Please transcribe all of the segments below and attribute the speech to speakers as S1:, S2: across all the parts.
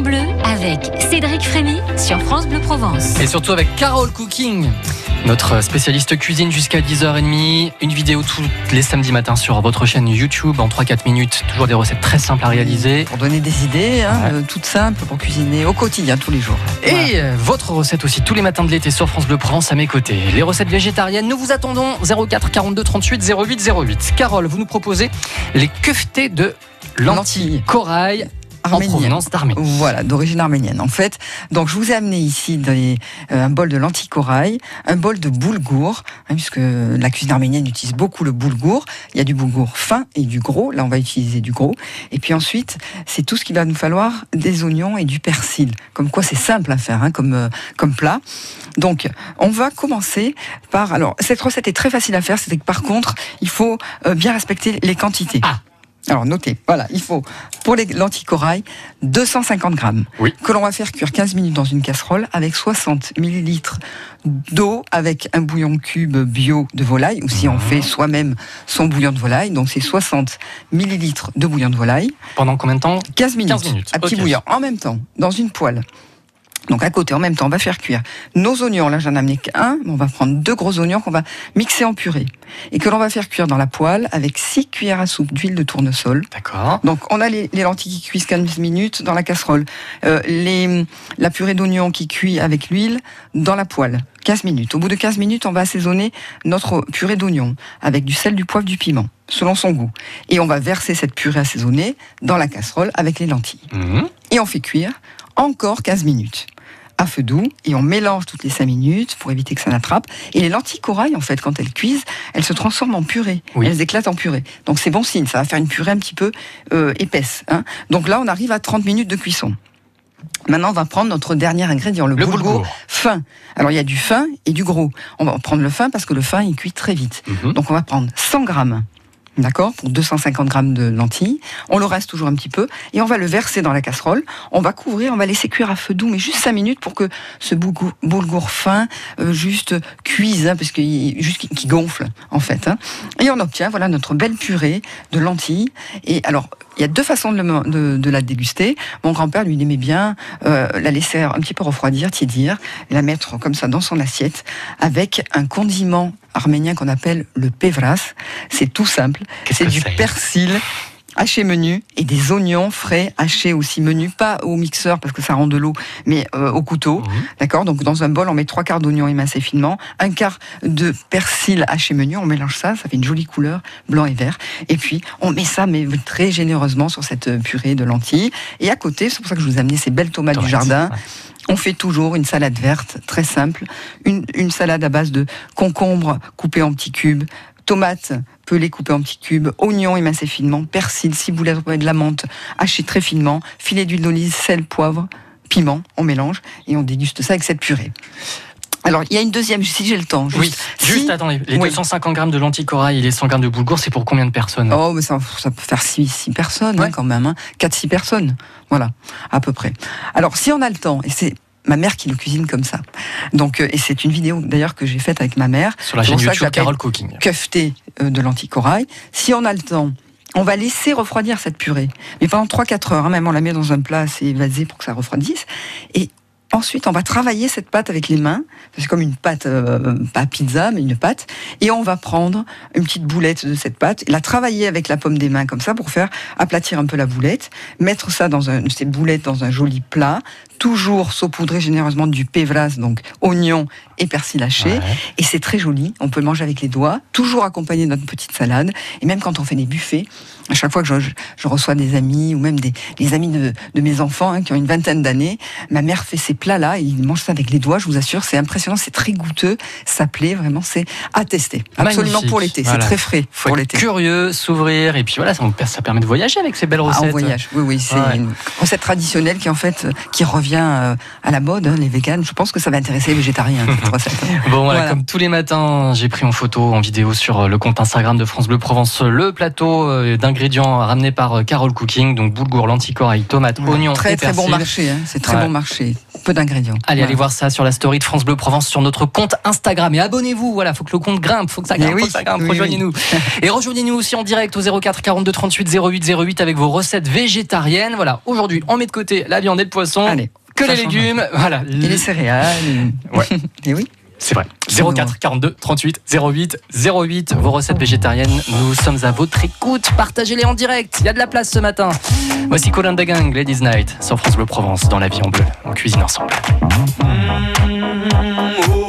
S1: Saison bleue avec Cédric Frémy sur France Bleu Provence.
S2: Et surtout avec Carole Cooking, notre spécialiste cuisine jusqu'à 10h30. Une vidéo tous les samedis matins sur votre chaîne YouTube en 3-4 minutes. Toujours des recettes très simples à réaliser.
S3: Pour donner des idées, hein,
S2: Ouais.
S3: euh, toutes simples pour cuisiner au quotidien, tous les jours.
S2: Et
S3: Voilà.
S2: votre recette aussi tous les matins de l'été sur France Bleu Provence à mes côtés. Les recettes végétariennes, nous vous attendons 04 42 38 08 08. Carole, vous nous proposez les keftés de lentilles
S3: Lentilles.
S2: corail en
S3: Arménienne.
S2: provenance d'Arménie.
S3: Voilà, d'origine arménienne. En fait, donc je vous ai amené ici des- euh, un bol de lentilles corail, un bol de boulgour, hein, puisque la cuisine arménienne utilise beaucoup le boulgour. Il y a du boulgour fin et du gros. Là, on va utiliser du gros. Et puis ensuite, c'est tout ce qu'il va nous falloir des oignons et du persil. Comme quoi, c'est simple à faire, hein, comme euh, comme plat. Donc, on va commencer par. Alors, cette recette est très facile à faire. C'est que par contre, il faut euh, bien respecter les quantités.
S2: Ah.
S3: Alors notez, voilà, il faut pour les lentilles corail 250 grammes.
S2: Oui.
S3: que l'on va faire cuire 15 minutes dans une casserole avec 60 millilitres d'eau avec un bouillon cube bio de volaille ou si on
S2: Mhm.
S3: fait soi-même son bouillon de volaille, donc c'est 60 millilitres de bouillon de volaille,
S2: Pendant combien de temps?
S3: 15 minutes,
S2: 15 minutes,
S3: à petit bouillon en même temps dans une poêle. Donc à côté, en même temps, on va faire cuire nos oignons. Là, j'en ai amené qu'un. mais On va prendre deux gros oignons qu'on va mixer en purée et que l'on va faire cuire dans la poêle avec 6 cuillères à soupe d'huile de tournesol.
S2: D'accord.
S3: Donc on a les, les lentilles qui cuisent 15 minutes dans la casserole, Euh, les, la purée d'oignon qui cuit avec l'huile dans la poêle, 15 minutes. Au bout de 15 minutes, on va assaisonner notre purée d'oignon avec du sel, du poivre, du piment, selon son goût. Et on va verser cette purée assaisonnée dans la casserole avec les lentilles.
S2: Mhm.
S3: Et on fait cuire encore 15 minutes à feu doux et on mélange toutes les 5 minutes pour éviter que ça n'attrape. Et les lentilles corail, en fait, quand elles cuisent, elles se transforment en purée.
S2: Oui.
S3: Elles éclatent en purée. Donc c'est bon signe, ça va faire une purée un petit peu euh, épaisse. hein. Donc là, on arrive à 30 minutes de cuisson. Maintenant, on va prendre notre dernier ingrédient, le,
S2: Le
S3: boulgour,
S2: boulgour.
S3: fin. Alors il y a du fin et du gros. On va prendre le fin parce que le fin, il cuit très vite.
S2: Mhm.
S3: Donc on va prendre 100 grammes, d'accord, pour 250 grammes de lentilles. On le reste toujours un petit peu et on va le verser dans la casserole. On va couvrir, on va laisser cuire à feu doux, mais juste 5 minutes pour que ce boulgour, fin euh, juste cuise, hein, parce qu'il juste qu'il gonfle en fait. hein. Et on obtient voilà notre belle purée de lentilles. Et alors il y a deux façons de, la déguster. Mon grand-père, lui, il aimait bien euh, la laisser un petit peu refroidir, tiédir, la mettre comme ça dans son assiette avec un condiment arménien qu'on appelle le pevras. C'est tout simple. C'est du persil haché menu et des oignons frais hachés aussi menu, pas au mixeur parce que ça rend de l'eau, mais euh, au couteau.
S2: Mhm.
S3: D'accord? Donc dans un bol, on met trois quarts d'oignon émincé finement, un quart de persil haché menu, on mélange ça, ça fait une jolie couleur, blanc et vert. Et puis on met ça mais très généreusement sur cette euh, purée de lentilles. Et à côté, c'est pour ça que je vous ai amené ces belles tomates du jardin.
S2: ouais.
S3: On fait toujours une salade verte, très simple, une, une salade à base de concombre coupé en petits cubes, tomates pelées coupées en petits cubes, oignons émincés finement, persil, ciboulette, de la menthe hachée très finement, filet d'huile d'olive, sel, poivre, piment, on mélange et on déguste ça avec cette purée. Alors, il y a une deuxième, si j'ai le temps. Juste,
S2: Oui,
S3: Si-
S2: juste attendez, les
S3: Oui.
S2: 250 grammes de lentilles corail et les 100 grammes de boulgour, c'est pour combien de personnes
S3: Oh, mais ça, ça peut faire 6 personnes hein, quand même. Hein. 4-6 personnes. Voilà, à peu près. Alors, si on a le temps, et c'est ma mère qui le cuisine comme ça. Donc, euh, et c'est une vidéo d'ailleurs que j'ai faite avec ma mère.
S2: Sur la chaîne
S3: ça
S2: YouTube Carole Cooking.
S3: Kefté euh, de lentilles corail. Si on a le temps, on va laisser refroidir cette purée. Mais pendant 3-4 heures, hein, même on la met dans un plat assez évasé pour que ça refroidisse. Et ensuite, on va travailler cette pâte avec les mains. C'est comme une pâte, euh, pas pizza, mais une pâte. Et on va prendre une petite boulette de cette pâte, et la travailler avec la pomme des mains comme ça pour faire aplatir un peu la boulette, mettre ça dans un, ces boulettes dans un joli plat, toujours saupoudrer généreusement du pévras, donc oignon et persil haché.
S2: Ouais.
S3: Et c'est très joli. On peut le manger avec les doigts, toujours accompagné de notre petite salade. Et même quand on fait des buffets, à chaque fois que je, je reçois des amis ou même des, des amis de, de mes enfants hein, qui ont une vingtaine d'années, ma mère fait ces plats-là et ils mangent ça avec les doigts. Je vous assure, c'est impressionnant, c'est très goûteux, ça plaît vraiment, c'est à tester. Absolument
S2: Magnifique.
S3: pour l'été,
S2: Voilà.
S3: c'est très frais
S2: Faut
S3: pour l'été.
S2: curieux, s'ouvrir, et puis voilà, ça, ça permet de voyager avec ces belles
S3: Ah,
S2: recettes.
S3: en voyage, oui, oui, c'est
S2: Ouais.
S3: une recette traditionnelle qui en fait qui revient euh, à la mode, hein, les véganes. Je pense que ça va intéresser les végétariens, cette recette.
S2: Bon, voilà,
S3: Voilà.
S2: comme tous les matins, j'ai pris en photo, en vidéo sur euh, le compte Instagram de France Bleu Provence le plateau euh, d'ingrédients ramenés par Carole Cooking, donc boulgour, lentilles, corail, tomates, oignons
S3: Très
S2: et
S3: très bon marché, hein. c'est très
S2: Ouais.
S3: bon marché. Peu d'ingrédients.
S2: Allez, allez voir ça sur la story de France Bleu Provence sur notre compte Instagram et abonnez-vous. Voilà, faut que le compte grimpe, faut que ça grimpe,
S3: oui,
S2: faut que ça grimpe.
S3: oui,
S2: Rejoignez-nous. Et rejoignez-nous aussi en direct au 04 42 38 08 08 avec vos recettes végétariennes. Voilà, aujourd'hui, on met de côté la viande et le poisson.
S3: Allez,
S2: que
S3: ça
S2: les légumes, voilà.
S3: Et les céréales.
S2: Ouais.
S3: et oui.
S2: C'est vrai.
S3: C'est
S2: 04 42 38 08 08. Vos recettes végétariennes, nous sommes à votre écoute. Partagez-les en direct. Il y a de la place ce matin. Voici Colin the Gang, Ladies Night, sur France Bleu Provence, dans la vie en bleu. On cuisine ensemble.
S4: Oh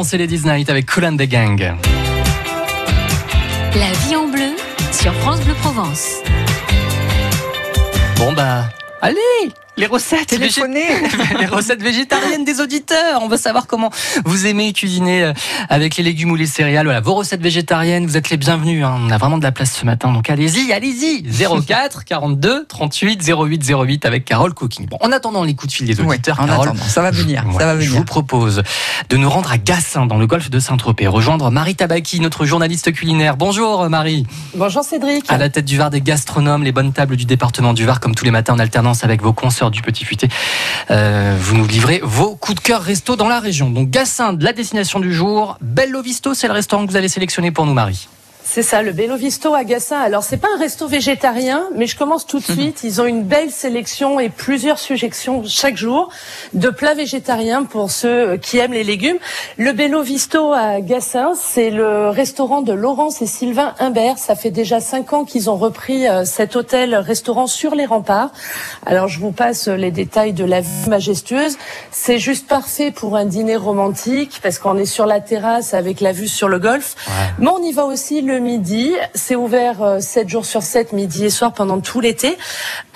S2: Provence et Ladies Night avec Colin the Gang.
S1: La vie en bleu sur France Bleu Provence.
S2: Bon bah, allez les recettes, végé- les recettes végétariennes des auditeurs. On veut savoir comment vous aimez cuisiner euh, avec les légumes ou les céréales. Voilà, vos recettes végétariennes, vous êtes les bienvenus. hein. On a vraiment de la place ce matin, donc allez-y, allez-y. 04 42 38 08 08 avec Carole Cooking. Bon, en attendant les coups de fil des
S3: Ouais,
S2: auditeurs, Carole,
S3: ça va venir,
S2: Ouais,
S3: ça va
S2: Je
S3: venir.
S2: vous propose de nous rendre à Gassin, dans le golfe de Saint-Tropez, rejoindre Marie Tabaki, notre journaliste culinaire. Bonjour Marie.
S5: Bonjour Cédric.
S2: À la tête du Var des gastronomes, les bonnes tables du département du Var, comme tous les matins en alternance avec vos consoeurs du Petit Futé. Euh, vous nous livrez vos coups de cœur resto dans la région. Donc Gassin, de la destination du jour. Bello Visto, c'est le restaurant que vous avez sélectionné pour nous, Marie.
S5: C'est ça, le Bello Visto à Gassin. Alors, c'est pas un resto végétarien, mais je commence tout de suite. Ils ont une belle sélection et plusieurs suggestions chaque jour de plats végétariens pour ceux qui aiment les légumes. Le Bello Visto à Gassin, c'est le restaurant de Laurence et Sylvain Humbert. Ça fait déjà cinq ans qu'ils ont repris euh, cet hôtel-restaurant sur les remparts. Alors, je vous passe les détails de la vue majestueuse. C'est juste parfait pour un dîner romantique parce qu'on est sur la terrasse avec la vue sur le golfe. Mais on y va aussi le midi. C'est ouvert euh, 7 jours sur 7, midi et soir pendant tout l'été.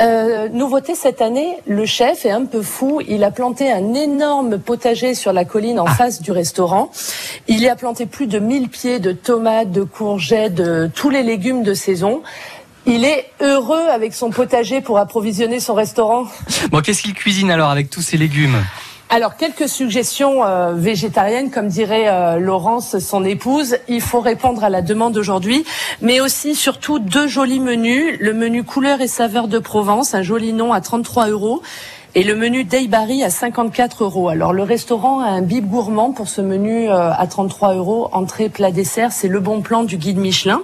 S5: Euh, nouveauté cette année, le chef est un peu fou. Il a planté un énorme potager sur la colline en face du restaurant. Il y a planté plus de 1000 pieds de tomates, de courgettes, de tous les légumes de saison. Il est heureux avec son potager pour approvisionner son restaurant.
S2: Bon, qu'est-ce qu'il cuisine alors avec tous ces légumes?
S5: Alors, quelques suggestions euh, végétariennes, comme dirait euh, Laurence, son épouse. Il faut répondre à la demande aujourd'hui, mais aussi, surtout, deux jolis menus. Le menu couleur et saveur de Provence, un joli nom à 33 euros. Et le menu Daybarry à 54 euros. Alors le restaurant a un bib gourmand pour ce menu euh, à 33 euros, entrée, plat, dessert. C'est le bon plan du guide Michelin.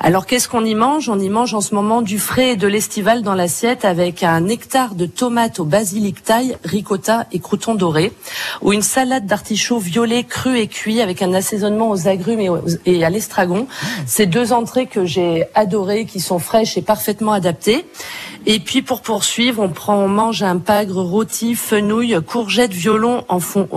S5: Alors qu'est-ce qu'on y mange? On y mange en ce moment du frais et de l'estival dans l'assiette avec un hectare de tomates au basilic taille, ricotta et croutons dorés, ou une salade d'artichauts violet cru et cuit avec un assaisonnement aux agrumes et, à l'estragon. Ces deux entrées que j'ai adorées, qui sont fraîches et parfaitement adaptées. Et puis pour poursuivre, on prend, on mange un rôti, fenouil, courgettes, violon en, fond.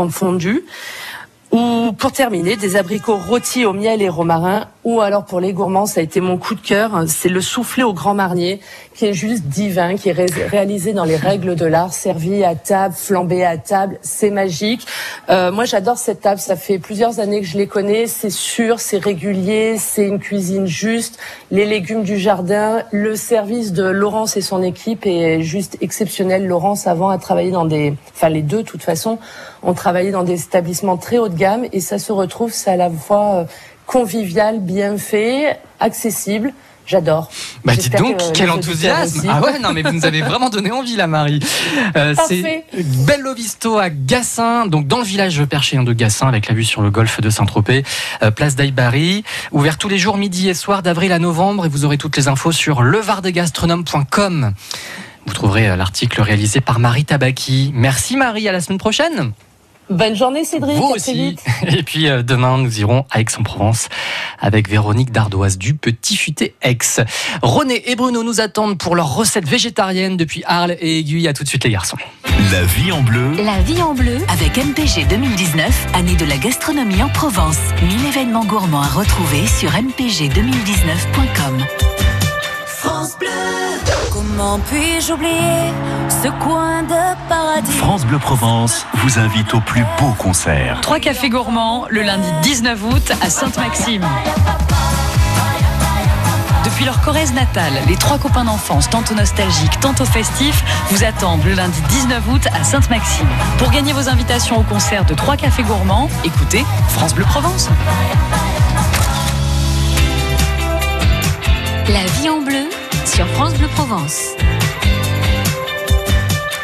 S5: Ou pour terminer, des abricots rôtis au miel et romarin. Ou alors pour les gourmands, ça a été mon coup de cœur, c'est le soufflé au grand marnier, qui est juste divin, qui est ré- réalisé dans les règles de l'art, servi à table, flambé à table, c'est magique. Euh, moi j'adore cette table, ça fait plusieurs années que je les connais, c'est sûr, c'est régulier, c'est une cuisine juste, les légumes du jardin, le service de Laurence et son équipe est juste exceptionnel. Laurence avant a travaillé dans des, enfin les deux de toute façon, ont travaillé dans des établissements très haut de gamme et ça se retrouve, c'est à la fois euh, convivial, bien fait, accessible. J'adore.
S2: Bah dites donc,
S5: que
S2: quel enthousiasme. Ah ouais, non mais vous nous avez vraiment donné envie la Marie. Euh, c'est Bello Visto à Gassin, donc dans le village perché de Gassin avec la vue sur le golfe de Saint-Tropez, euh, place d'Aibari, ouvert tous les jours midi et soir d'avril à novembre et vous aurez toutes les infos sur levardegastronome.com. Vous trouverez euh, l'article réalisé par Marie Tabaki. Merci Marie, à la semaine prochaine.
S5: Bonne journée Cédric,
S2: Vous
S5: à très
S2: aussi.
S5: vite.
S2: Et puis euh, demain, nous irons à Aix-en-Provence avec Véronique Dardoise du Petit Futé Aix. René et Bruno nous attendent pour leur recette végétarienne depuis Arles et Aiguille. À tout de suite les garçons.
S6: La vie en bleu.
S1: La vie en bleu.
S7: Avec MPG 2019, année de la gastronomie en Provence. 1000 événements gourmands à retrouver sur mpg2019.com.
S8: France Bleu. Comment puis-je oublier ce coin de paradis
S6: France Bleu Provence vous invite au plus beau concert.
S9: Trois cafés gourmands le lundi 19 août à Sainte-Maxime. Depuis leur Corrèze natale, les trois copains d'enfance, tantôt nostalgiques, tantôt festifs, vous attendent le lundi 19 août à Sainte-Maxime. Pour gagner vos invitations au concert de trois cafés gourmands, écoutez France Bleu Provence.
S1: La vie en bleu sur France Bleu Provence.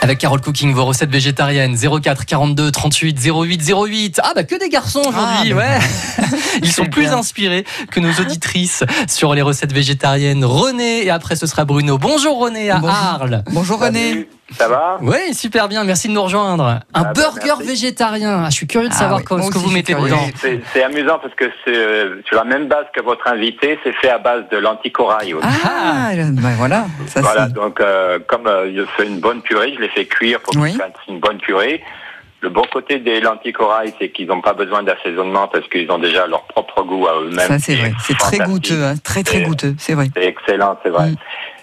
S2: Avec Carole Cooking, vos recettes végétariennes 04 42 38 08 08. Ah bah que des garçons aujourd'hui,
S3: Ah,
S2: ouais. Ils sont plus
S3: bien.
S2: inspirés que nos auditrices sur les recettes végétariennes. René et après ce sera Bruno. Bonjour René à
S3: Bonjour.
S2: Arles.
S3: Bonjour René.
S10: Salut, Ça va
S2: Oui, super bien, merci de nous rejoindre. Un
S10: Ah bah,
S2: burger végétarien. Ah, je suis curieux de
S3: Ah
S2: savoir
S3: oui,
S2: quoi- ce que vous mettez dedans.
S10: C'est amusant parce que c'est euh, sur la même base que votre invité, c'est fait à base de l'anticorail aussi.
S3: Ah, ben voilà. Ça,
S10: voilà, donc euh, comme euh, je fais une bonne purée, je les fais cuire pour
S3: Oui.
S10: une bonne purée. Le bon côté des lentilles corail, c'est qu'ils n'ont pas besoin d'assaisonnement parce qu'ils ont déjà leur propre goût à eux-mêmes.
S3: ça c'est vrai.
S10: est
S3: C'est très goûteux, hein. très très goûteux, c'est vrai.
S10: C'est excellent, c'est vrai.
S3: Mm.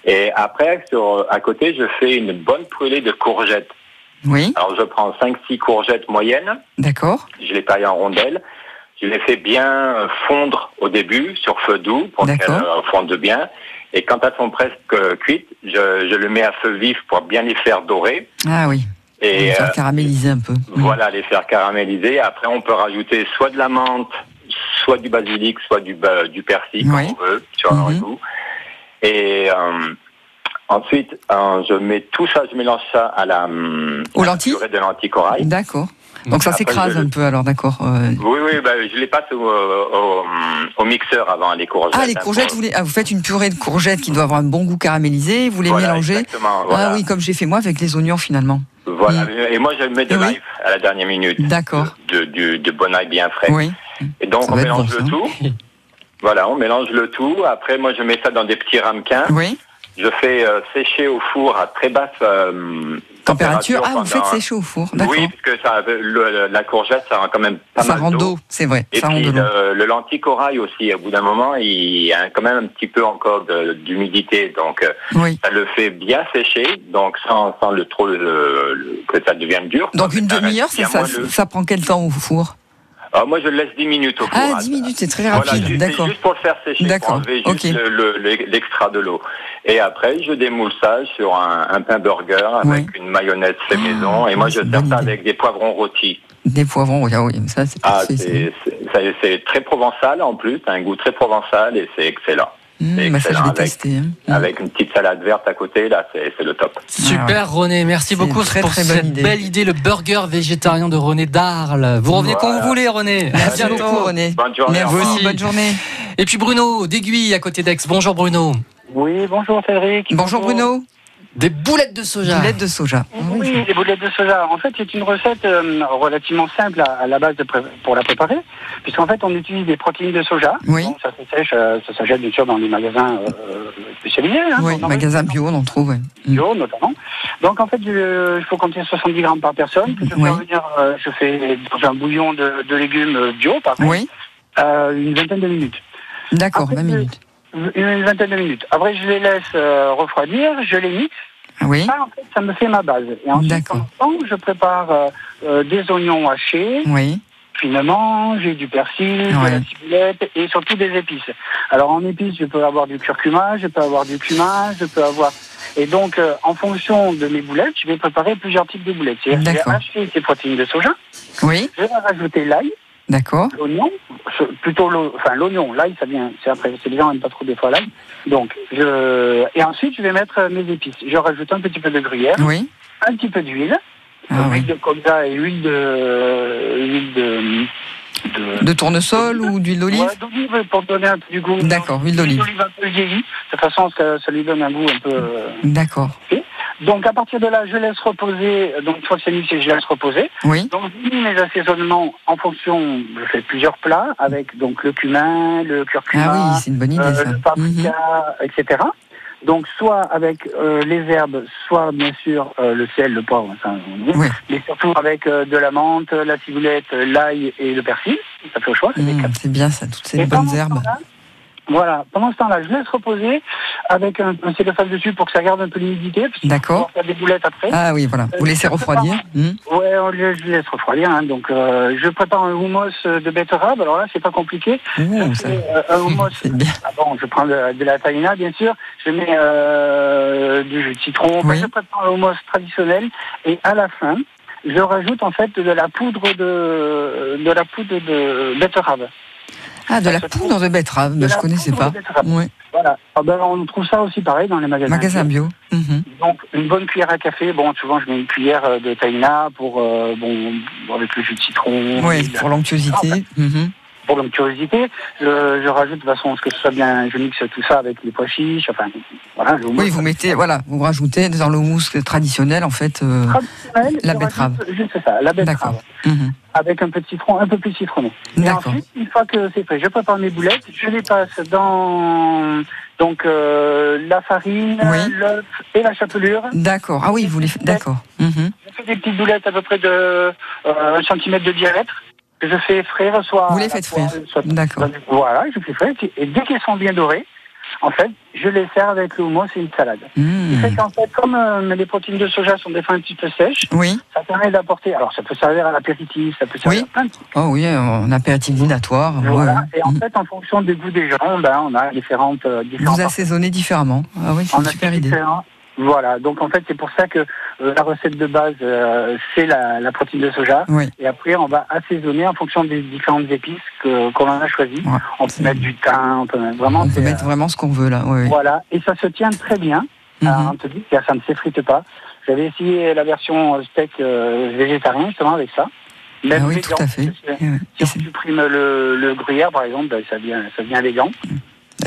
S10: Et après, sur, à côté, je fais une bonne brûlée de courgettes.
S3: Oui,
S10: Alors, je prends 5-6 courgettes moyennes,
S3: d'accord.
S10: je les taille en rondelles, je les fais bien fondre au début sur feu doux pour qu'elles euh, fondent bien. Et quand elles sont presque euh, cuites, je, je le mets à feu vif pour bien les faire dorer.
S3: Ah oui,
S10: Et
S3: va faire
S10: euh,
S3: caraméliser un peu. Mm.
S10: voilà, les faire caraméliser. Après, on peut rajouter soit de la menthe, soit du basilic, soit du, ba- du persil,
S3: Oui.
S10: comme on veut, sur un
S3: Mhm.
S10: goût. Et euh, ensuite, euh, je mets tout ça, je mélange ça à la,
S3: Aux
S10: à la
S3: lentilles
S10: purée de lentilles corail.
S3: D'accord. Donc ça s'écrase
S10: je-
S3: un peu alors, d'accord. euh.
S10: Oui, oui, bah, je les passe au, au, au mixeur avant les courgettes.
S3: Ah, les
S10: hein,
S3: courgettes,
S10: pour-
S3: vous, les- ah, vous faites une purée de courgettes qui doit avoir un bon goût caramélisé, vous les
S10: Voilà,
S3: mélangez.
S10: exactement, voilà.
S3: Ah oui, comme j'ai fait moi avec les oignons finalement.
S10: Voilà.
S3: Mm.
S10: Et moi, je mets de
S3: oui.
S10: l'ail à la dernière minute.
S3: D'accord.
S10: De, du, de bon ail bien frais.
S3: Oui.
S10: Et donc,
S3: Ça
S10: on mélange
S3: bon,
S10: le
S3: ça.
S10: tout. voilà, on mélange le tout. Après, moi, je mets ça dans des petits ramequins.
S3: Oui.
S10: Je fais euh, sécher au four à très basse euh,
S3: Température. Ah, vous faites sécher au four. D'accord.
S10: Oui, parce que ça, le- le- la courgette, ça rend quand même pas
S3: ça
S10: mal
S3: rend
S10: d'eau.
S3: c'est vrai.
S10: Et
S3: ça
S10: puis le, le lentilles corail aussi, au bout d'un moment, il y a quand même un petit peu encore d'humidité, donc euh,
S3: Oui.
S10: ça le fait bien sécher, donc sans, sans le trop le- le- que ça devienne dur.
S3: Donc une
S10: Ça
S3: demi-heure, ça,
S10: moelleux.
S3: ça prend quel temps au four?
S10: Ah, moi, je le laisse 10 minutes au four.
S3: Ah,
S10: hein.
S3: 10 minutes, c'est très
S10: Voilà,
S3: rapide,
S10: juste-
S3: d'accord.
S10: juste pour le faire sécher, pour enlever juste
S3: ok.
S10: le- le- le- l'extra de l'eau. Et après, je démoule ça sur un, un pain burger avec une mayonnaise fait maison. Et moi, je
S3: Ah,
S10: sers ça avec des poivrons rôtis.
S3: Des poivrons, oui, ah oui, ça c'est
S10: Ah, c'est très provençal en plus, un goût très provençal et c'est excellent.
S3: Mmh, bah ça, je vais
S10: avec-
S3: tester. hein. Mmh.
S10: Avec une petite salade verte à côté, là, c'est c'est le top.
S2: Super René, merci
S3: C'est
S2: beaucoup
S3: une très,
S2: pour
S3: très bonne idée.
S2: belle idée, le burger végétarien de René d'Arles. Vous revenez quand vous voulez René. À
S3: Merci
S2: bientôt.
S3: beaucoup, René.
S10: Bonne journée.
S3: Merci,
S2: aussi.
S3: bonne journée.
S2: Et puis Bruno d'Aiguille à côté d'Aix. Bonjour Bruno.
S11: Oui, bonjour Cédric.
S3: Bonjour Bruno.
S2: Des boulettes de soja.
S3: Boulettes de soja. Oui.
S11: Oui, les boulettes de soja. En fait, c'est une recette euh, relativement simple à, à la base de pré- pour la préparer, puisqu'en fait, on utilise des protéines de soja.
S3: Oui.
S11: Bon, ça se sèche, euh, ça s'achète bien sûr dans les magasins euh, spécialisés. Hein,
S3: Oui,
S11: dans-
S3: magasin bio, on en trouve. ouais.
S11: Bio notamment. Donc en fait, il faut compter 70 grammes par personne. Que je, fais
S3: Oui.
S11: revenir, euh, je fais dans un bouillon de, de légumes bio, par contre,
S3: Oui,
S11: euh, une vingtaine de minutes.
S3: d'accord,
S11: Après,
S3: 20
S11: je-
S3: minutes.
S11: Une vingtaine de minutes. Après, je les laisse euh, refroidir, je les mixe.
S3: Oui,
S11: Ça, en fait, ça me fait ma base. Et ensuite, en temps, je prépare euh, euh, des oignons hachés,
S3: oui,
S11: finement, j'ai du persil, de la ciboulette et surtout des épices. Alors en épices, je peux avoir du curcuma, je peux avoir du cumin, je peux avoir... Et donc, euh, en fonction de mes boulettes, je vais préparer plusieurs types de boulettes. Je vais hacher ces protéines de soja,
S3: oui,
S11: je vais rajouter l'ail,
S3: d'accord.
S11: l'oignon, plutôt enfin l'oignon, l'ail ça vient, c'est après, c'est les gens n'aiment pas trop des fois l'ail. Donc, je... et ensuite je vais mettre mes épices. Je rajoute un petit peu de gruyère,
S3: Oui,
S11: un petit peu d'huile,
S3: ah,
S11: huile
S3: oui.
S11: de colza et huile de, huile de, de,
S3: De tournesol ou d'huile d'olive
S11: Ouais, d'olive pour donner un peu du goût.
S3: D'accord, huile d'olive.
S11: un peu vieillie. De toute façon, ça, ça lui donne un goût un peu. euh,
S3: D'accord,
S11: Donc, à partir de là, je laisse reposer. Donc, une fois que c'est mixé, je laisse reposer.
S3: oui,
S11: Donc, j'ai mis mes assaisonnements en fonction. Je fais plusieurs plats avec donc le cumin, le curcuma,
S3: ah oui, c'est une bonne idée
S11: euh, le
S3: Mhm.
S11: paprika, etc. Donc, soit avec euh, les herbes, soit bien sûr euh, le sel, le poivre, dit.
S3: Oui.
S11: mais surtout avec euh, de la menthe, la ciboulette, l'ail et le persil. Ça fait au choix. c'est
S3: Mmh, c'est bien ça, toutes ces
S11: et
S3: bonnes herbes.
S11: Voilà, pendant ce temps-là, je laisse reposer avec un, un cellophane dessus pour que ça garde un peu l'humidité.
S3: D'accord.
S11: faire des boulettes après.
S3: Ah oui, voilà, vous laissez refroidir. Mmh.
S11: Ouais, le- je laisse refroidir. Hein. Donc, euh, je prépare un houmous de betterave. Alors là, c'est pas compliqué.
S3: Ouh,
S11: Je
S3: ça-
S11: euh, un houmous.
S3: c'est bien.
S11: Ah bon, je prends de, de la taïna, bien sûr. Je mets euh, du jus de citron.
S3: Oui.
S11: je prépare un houmous traditionnel. Et à la fin, je rajoute en fait de la poudre de de la poudre de betterave.
S3: Ah, de la poudre de betterave,
S11: De
S3: je
S11: la
S3: connaissais pas. Oui,
S11: Voilà. Ah ben, on trouve ça aussi pareil dans les magasins.
S3: magasin bio. Mhm.
S11: Donc une bonne cuillère à café. Bon, souvent je mets une cuillère euh, de taïna pour euh, bon avec le jus de citron.
S3: Oui, pour l'onctuosité. Mhm.
S11: Pour l'onctuosité. Je, je rajoute de toute façon ce que ce soit bien. Je mixe tout ça avec les pois chiches. Enfin voilà.
S3: Oui, vous mettez, voilà, vous rajoutez dans le mousse traditionnel, en fait, euh,
S11: traditionnel,
S3: la betterave.
S11: Juste ça, la betterave.
S3: D'accord. Mhm.
S11: Avec un peu de citron, un peu plus citronné. Et
S3: D'accord.
S11: ensuite, une fois que c'est prêt, je prépare mes boulettes, je les passe dans donc euh, la farine,
S3: Oui.
S11: l'œuf et la chapelure.
S3: D'accord. Ah oui, vous les faites. D'accord.
S11: Je fais des petites boulettes à peu près de euh, un centimètre de diamètre je fais frire soit.
S3: Vous les faites frire. D'accord.
S11: Voilà, je fais frire. Et dès qu'elles sont bien dorées, en fait, je les sers avec le houmous et une salade. Ce qui
S3: Mhm.
S11: fait qu'en fait, comme euh, les protéines de soja sont des fois un petit peu sèches,
S3: Oui.
S11: ça permet d'apporter. Alors, ça peut servir à l'apéritif, ça peut servir
S3: Oui.
S11: à plein de trucs.
S3: Oh oui, en apéritif dînatoire.
S11: Voilà.
S3: ouais.
S11: Et en
S3: Mhm.
S11: fait, en fonction des goûts des gens, ben, on a différentes, euh, différentes
S3: Vous assaisonnez différemment. Ah oui, c'est une super idée.
S11: Voilà, donc en fait c'est pour ça que euh, la recette de base euh, c'est la, la protéine de soja
S3: Oui.
S11: et après on va assaisonner en fonction des différentes épices que qu'on en a choisies.
S3: Ouais.
S11: On peut mettre du thym, on peut mettre vraiment.
S3: On peut mettre vraiment ce qu'on veut là. Oui, oui.
S11: Voilà, et ça se tient très bien. Alors, on te dit que ça ne s'effrite pas. J'avais essayé la version euh, steak euh, végétarien justement avec ça. Même
S3: Ah oui,
S11: végan,
S3: tout à fait. Eh.
S11: Si on supprime le, le gruyère, par exemple, ben, ça devient, ça devient végan.
S3: Euh,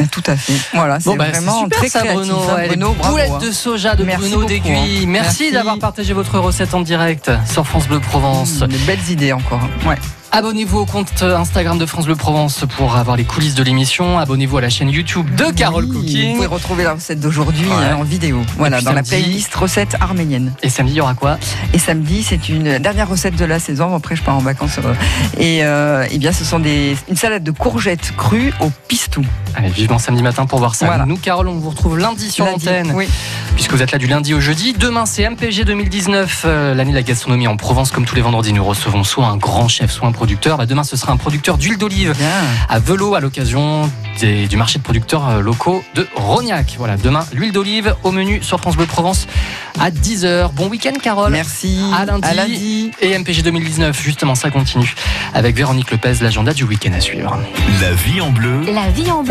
S3: Tout à fait. Voilà, c'est
S2: Bon, bah,
S3: vraiment
S2: super
S3: très
S2: ça,
S3: créatif.
S2: Bruno.
S3: hein, Bruno, bravo.
S2: boulettes
S3: hein.
S2: de soja de
S3: Merci
S2: Bruno
S3: beaucoup,
S2: d'Aiguille.
S3: hein.
S2: Merci,
S3: Merci.
S2: d'avoir partagé votre recette en direct sur France Bleu Provence.
S3: Mmh, de belles idées encore. Ouais.
S2: Abonnez-vous au compte Instagram de France Bleu Provence pour avoir les coulisses de l'émission. Abonnez-vous à la chaîne YouTube de Carole
S3: Oui, Vous
S2: Cooking.
S3: pouvez retrouver la recette d'aujourd'hui
S2: Ouais.
S3: hein, en vidéo. Voilà, dans la playlist recette arménienne.
S2: Et samedi, il y aura quoi?
S3: Et samedi, c'est une dernière recette de la saison. Après, je pars en vacances. euh, Et, euh, eh bien, ce sont des, une salade de courgettes crues au pistou.
S2: Allez, vivement samedi matin pour voir ça.
S3: Voilà.
S2: Nous, Carole, on vous retrouve lundi sur l'antenne.
S3: Oui.
S2: puisque vous êtes là du lundi au jeudi. Demain, c'est MPG 2019, euh, l'année de la gastronomie en Provence. Comme tous les vendredis, nous recevons soit un grand chef, soit un producteur. Bah, demain, ce sera un producteur d'huile d'olive à Velo à l'occasion des- du marché de producteurs euh, locaux de Rognac. Voilà, demain, l'huile d'olive au menu sur France Bleu Provence à 10h. Bon week-end, Carole.
S3: Merci.
S2: À lundi.
S3: À lundi.
S2: Et MPG 2019, justement, ça continue avec Véronique Lopez, l'agenda du week-end à suivre.
S6: La vie en bleu.
S1: La vie en